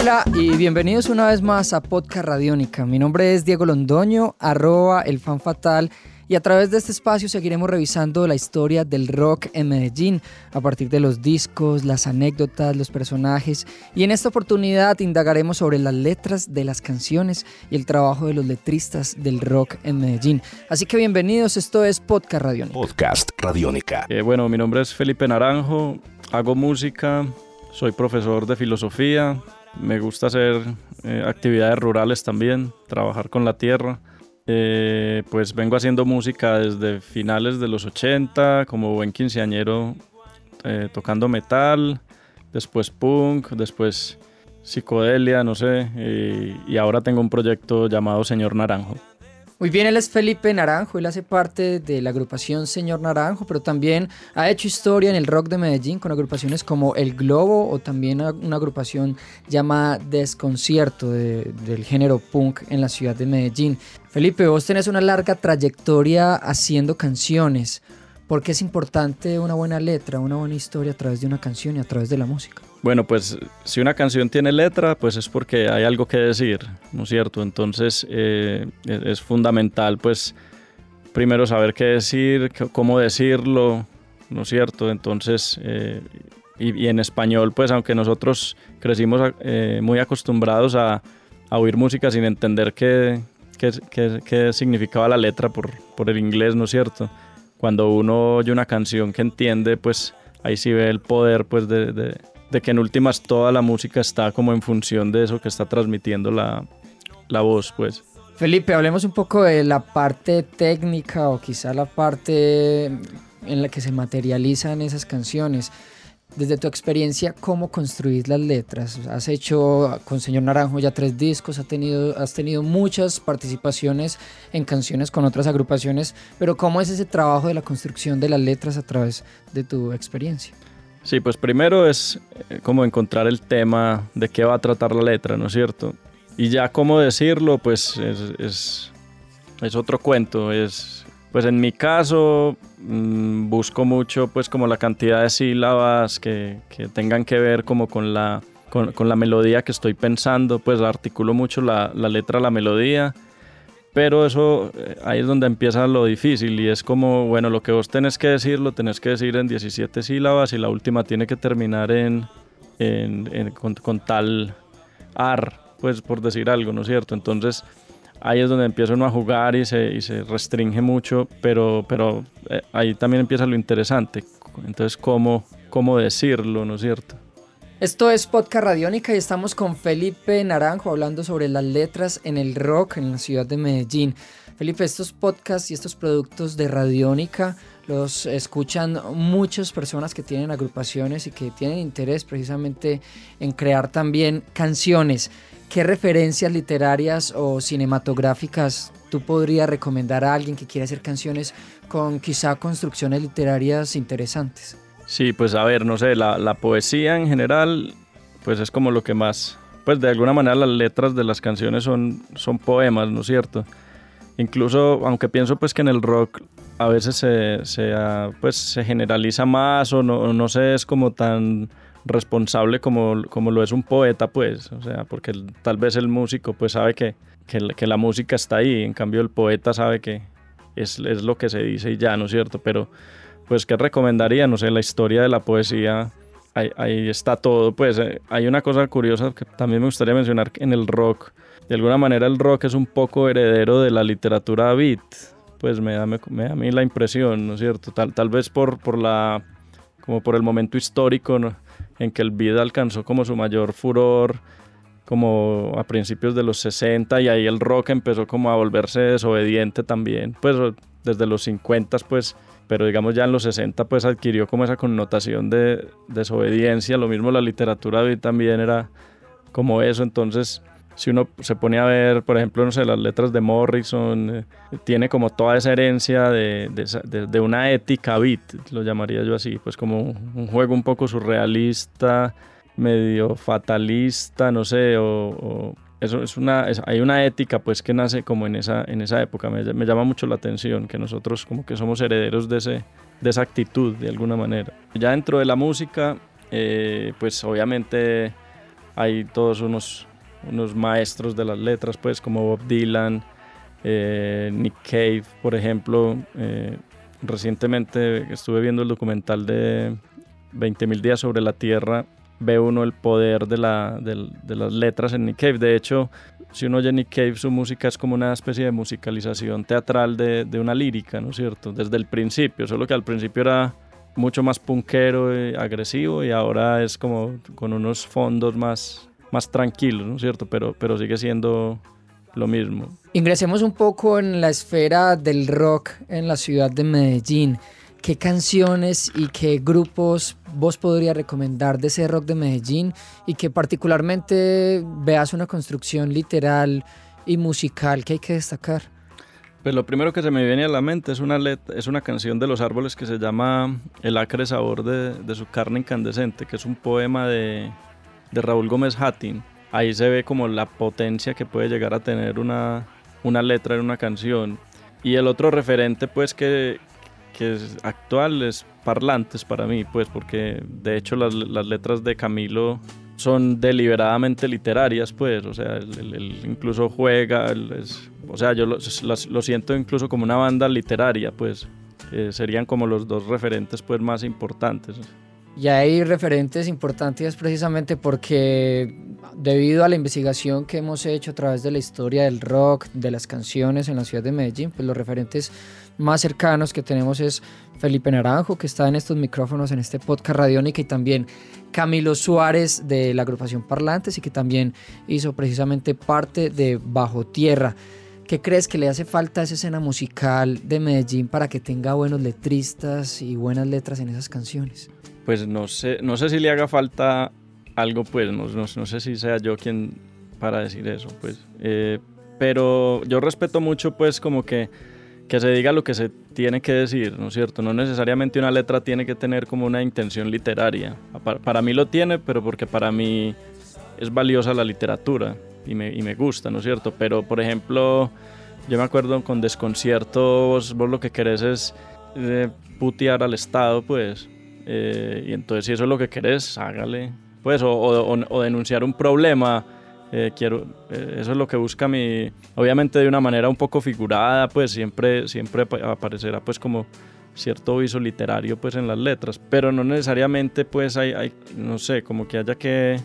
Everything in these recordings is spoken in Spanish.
Hola y bienvenidos una vez más a Podcast Radiónica. Mi nombre es Diego Londoño, arroba el fan fatal y a través de este espacio seguiremos revisando la historia del rock en Medellín a partir de los discos, las anécdotas, los personajes y en esta oportunidad indagaremos sobre las letras de las canciones y el trabajo de los letristas del rock en Medellín. Así que bienvenidos, esto es Podcast Radiónica. Podcast Radiónica. Eh, bueno, mi nombre es Felipe Naranjo, hago música, soy profesor de filosofía, me gusta hacer eh, actividades rurales también, trabajar con la tierra. Eh, pues vengo haciendo música desde finales de los 80, como buen quinceañero, eh, tocando metal, después punk, después psicodelia, no sé, y, y ahora tengo un proyecto llamado Señor Naranjo. Muy bien, él es Felipe Naranjo, él hace parte de la agrupación Señor Naranjo, pero también ha hecho historia en el rock de Medellín con agrupaciones como El Globo o también una agrupación llamada Desconcierto de- del género punk en la ciudad de Medellín. Felipe, vos tenés una larga trayectoria haciendo canciones. ¿Por qué es importante una buena letra, una buena historia a través de una canción y a través de la música? Bueno, pues si una canción tiene letra, pues es porque hay algo que decir, ¿no es cierto? Entonces eh, es es fundamental, pues, primero saber qué decir, cómo decirlo, ¿no es cierto? Entonces, eh, y, y en español, pues, aunque nosotros crecimos eh, muy acostumbrados a, a oír música sin entender qué, qué, qué- qué significaba la letra por, por el inglés, ¿no es cierto? Cuando uno oye una canción que entiende, pues ahí sí ve el poder, pues, de, de- de que en últimas toda la música está como en función de eso que está transmitiendo la, la voz, pues. Felipe, hablemos un poco de la parte técnica o quizá la parte en la que se materializan esas canciones. Desde tu experiencia, ¿cómo construís las letras? Has hecho con Señor Naranjo ya tres discos, has tenido, has tenido muchas participaciones en canciones con otras agrupaciones, pero ¿cómo es ese trabajo de la construcción de las letras a través de tu experiencia? Sí, pues primero es eh, como encontrar el tema de qué va a tratar la letra, ¿no es cierto? Y ya cómo decirlo, pues es, es, otro cuento. Es, pues en mi caso mm, busco mucho pues como la cantidad de sílabas que, que tengan que ver como con la, con, con la melodía que estoy pensando, pues articulo mucho la, la letra la melodía. Pero eso, eh, ahí es donde empieza lo difícil y es como, bueno, lo que vos tenés que decir, lo tenés que decir en 17 sílabas y la última tiene que terminar en, con tal ar, pues por decir algo, ¿no es cierto? Entonces ahí es donde empieza uno a jugar y se, y se restringe mucho, pero, pero eh, ahí también empieza lo interesante. Entonces, ¿cómo, cómo decirlo, ¿no es cierto? Esto es Podcast Radiónica y estamos con Felipe Naranjo hablando sobre las letras en el rock en la ciudad de Medellín. Felipe, estos podcasts y estos productos de Radiónica los escuchan muchas personas que tienen agrupaciones y que tienen interés precisamente en crear también canciones. ¿Qué referencias literarias o cinematográficas tú podrías recomendar a alguien que quiera hacer canciones con quizá construcciones literarias interesantes? Sí, pues a ver, no sé, la, la poesía en general, pues es como lo que más, pues de alguna manera las letras de las canciones son, son poemas, ¿no es cierto? Incluso, aunque pienso pues que en el rock a veces se, se, ah, pues, se generaliza más o no, no sé, es como tan responsable como, como lo es un poeta, pues, o sea, porque el- tal vez el músico pues sabe que, que, que la música está ahí, en cambio el poeta sabe que es, es lo que se dice y ya, ¿no es cierto? Pero pues ¿qué recomendaría? No sé, la historia de la poesía, ahí, ahí está todo. Pues eh, hay una cosa curiosa que también me gustaría mencionar en el rock. De alguna manera el rock es un poco heredero de la literatura beat. Pues me da, me, me da a mí la impresión, ¿no es cierto? Tal, tal vez por, por la, como por el momento histórico ¿no? en que el beat alcanzó como su mayor furor como a principios de los 60 y ahí el rock empezó como a volverse desobediente también, pues desde los 50 pues, pero digamos ya en los 60 pues adquirió como esa connotación de desobediencia, lo mismo la literatura beat también era como eso, entonces si uno se pone a ver, por ejemplo, no sé, las letras de Morrison, eh, tiene como toda esa herencia de, de de- de una ética beat, lo llamaría yo así, pues como un juego un poco surrealista, medio fatalista, no sé, o- eso es una, hay una ética pues que nace como en esa, en esa época, me, me, llama mucho la atención que nosotros como que somos herederos de, ese, de esa actitud de alguna manera. Ya dentro de la música, eh, pues obviamente hay todos unos, unos maestros de las letras pues como Bob Dylan, eh, Nick Cave por ejemplo. Eh, recientemente estuve viendo el documental de 20.000 días sobre la Tierra ve uno el poder de, la, de, las letras en Nick Cave. De hecho, si uno oye Nick Cave, su música es como una especie de musicalización teatral de, de una lírica, ¿no es cierto? Desde el principio, solo que al principio era mucho más punkero y agresivo y ahora es como con unos fondos más, más tranquilos, ¿no es cierto? Pero, pero sigue siendo lo mismo. Ingresemos un poco en la esfera del rock en la ciudad de Medellín. ¿Qué canciones y qué grupos vos podrías recomendar de ese rock de Medellín y que particularmente veas una construcción literal y musical que hay que destacar? Pues lo primero que se me viene a la mente es una, es una canción de Los Árboles que se llama El acre sabor de, de su carne incandescente, que es un poema de, de Raúl Gómez Hattin. Ahí se ve como la potencia que puede llegar a tener una, una letra en una canción. Y el otro referente pues que, que es actual es Parlantes para mí, pues porque de hecho las, las letras de Camilo son deliberadamente literarias, pues, o sea, él, incluso juega, o sea, yo lo, lo, siento incluso como una banda literaria, pues, serían como los dos referentes, pues, más importantes. Y hay referentes importantes precisamente porque debido a la investigación que hemos hecho a través de la historia del rock, de las canciones en la ciudad de Medellín, pues los referentes más cercanos que tenemos es Felipe Naranjo, que está en estos micrófonos en este podcast Radiónica, y también Camilo Suárez de la agrupación Parlantes y que también hizo precisamente parte de Bajo Tierra. ¿Qué crees que le hace falta a esa escena musical de Medellín para que tenga buenos letristas y buenas letras en esas canciones? Pues no sé, no sé si le haga falta algo, pues no, no, sé si sea yo quien para decir eso, pues. Eh, pero yo respeto mucho, pues, como que que se diga lo que se tiene que decir, ¿no es cierto? No necesariamente una letra tiene que tener como una intención literaria. Para, mí lo tiene, pero porque para mí es valiosa la literatura y me, y me gusta, ¿no es cierto? Pero, por ejemplo, yo me acuerdo con Desconcierto, vos, lo que querés es eh, putear al Estado, pues. Eh, y entonces si eso es lo que querés, hágale. Pues, o, o denunciar un problema eh, quiero, eh, eso es lo que busca mi, obviamente de una manera un poco figurada, pues siempre, siempre aparecerá pues como cierto viso literario pues en las letras, pero no necesariamente pues hay, hay no sé, como que haya que,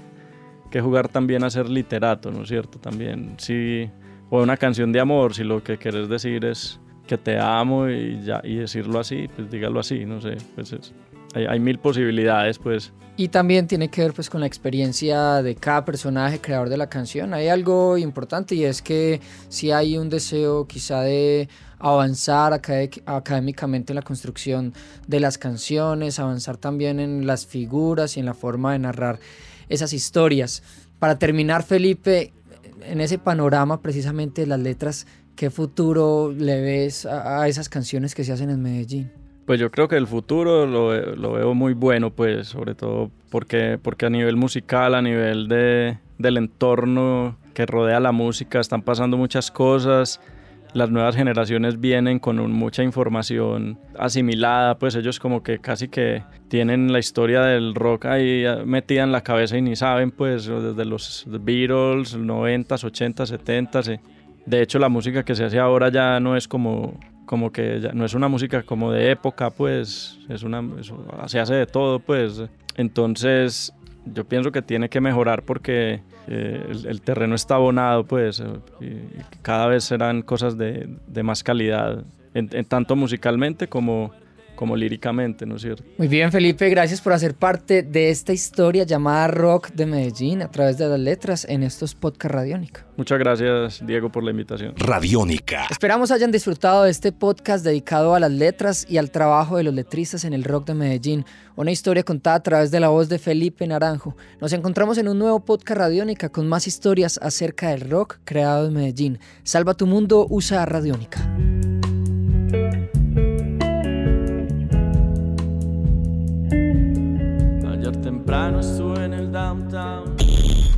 que jugar también a ser literato, ¿no es cierto? También, si, o una canción de amor, si lo que quieres decir es que te amo y, ya, y decirlo así, pues dígalo así, no sé, pues es, hay, mil posibilidades, pues. Y también tiene que ver pues con la experiencia de cada personaje creador de la canción. Hay algo importante y es que si hay un deseo quizá de avanzar académicamente en la construcción de las canciones, avanzar también en las figuras y en la forma de narrar esas historias. Para terminar, Felipe, en ese panorama precisamente de las letras, ¿qué futuro le ves a esas canciones que se hacen en Medellín? Pues yo creo que el futuro lo, lo, veo muy bueno, pues sobre todo porque, porque a nivel musical, a nivel de, del entorno que rodea la música, están pasando muchas cosas. Las nuevas generaciones vienen con mucha información asimilada, pues ellos como que casi que tienen la historia del rock ahí metida en la cabeza y ni saben, pues desde los Beatles, 90s, 80s, 70s. De hecho, la música que se hace ahora ya no es como como que ya no es una música como de época, pues es una se hace de todo, pues. Entonces, yo pienso que tiene que mejorar porque eh, el, terreno está abonado, pues, y, cada vez serán cosas de, de más calidad, en, tanto musicalmente como como líricamente, ¿no es cierto? Muy bien, Felipe, gracias por hacer parte de esta historia llamada Rock de Medellín a través de las letras en estos podcast Radiónica. Muchas gracias, Diego, por la invitación. Radiónica. Esperamos hayan disfrutado de este podcast dedicado a las letras y al trabajo de los letristas en el rock de Medellín. Una historia contada a través de la voz de Felipe Naranjo. Nos encontramos en un nuevo podcast Radiónica con más historias acerca del rock creado en Medellín. Salva tu mundo, usa Radiónica.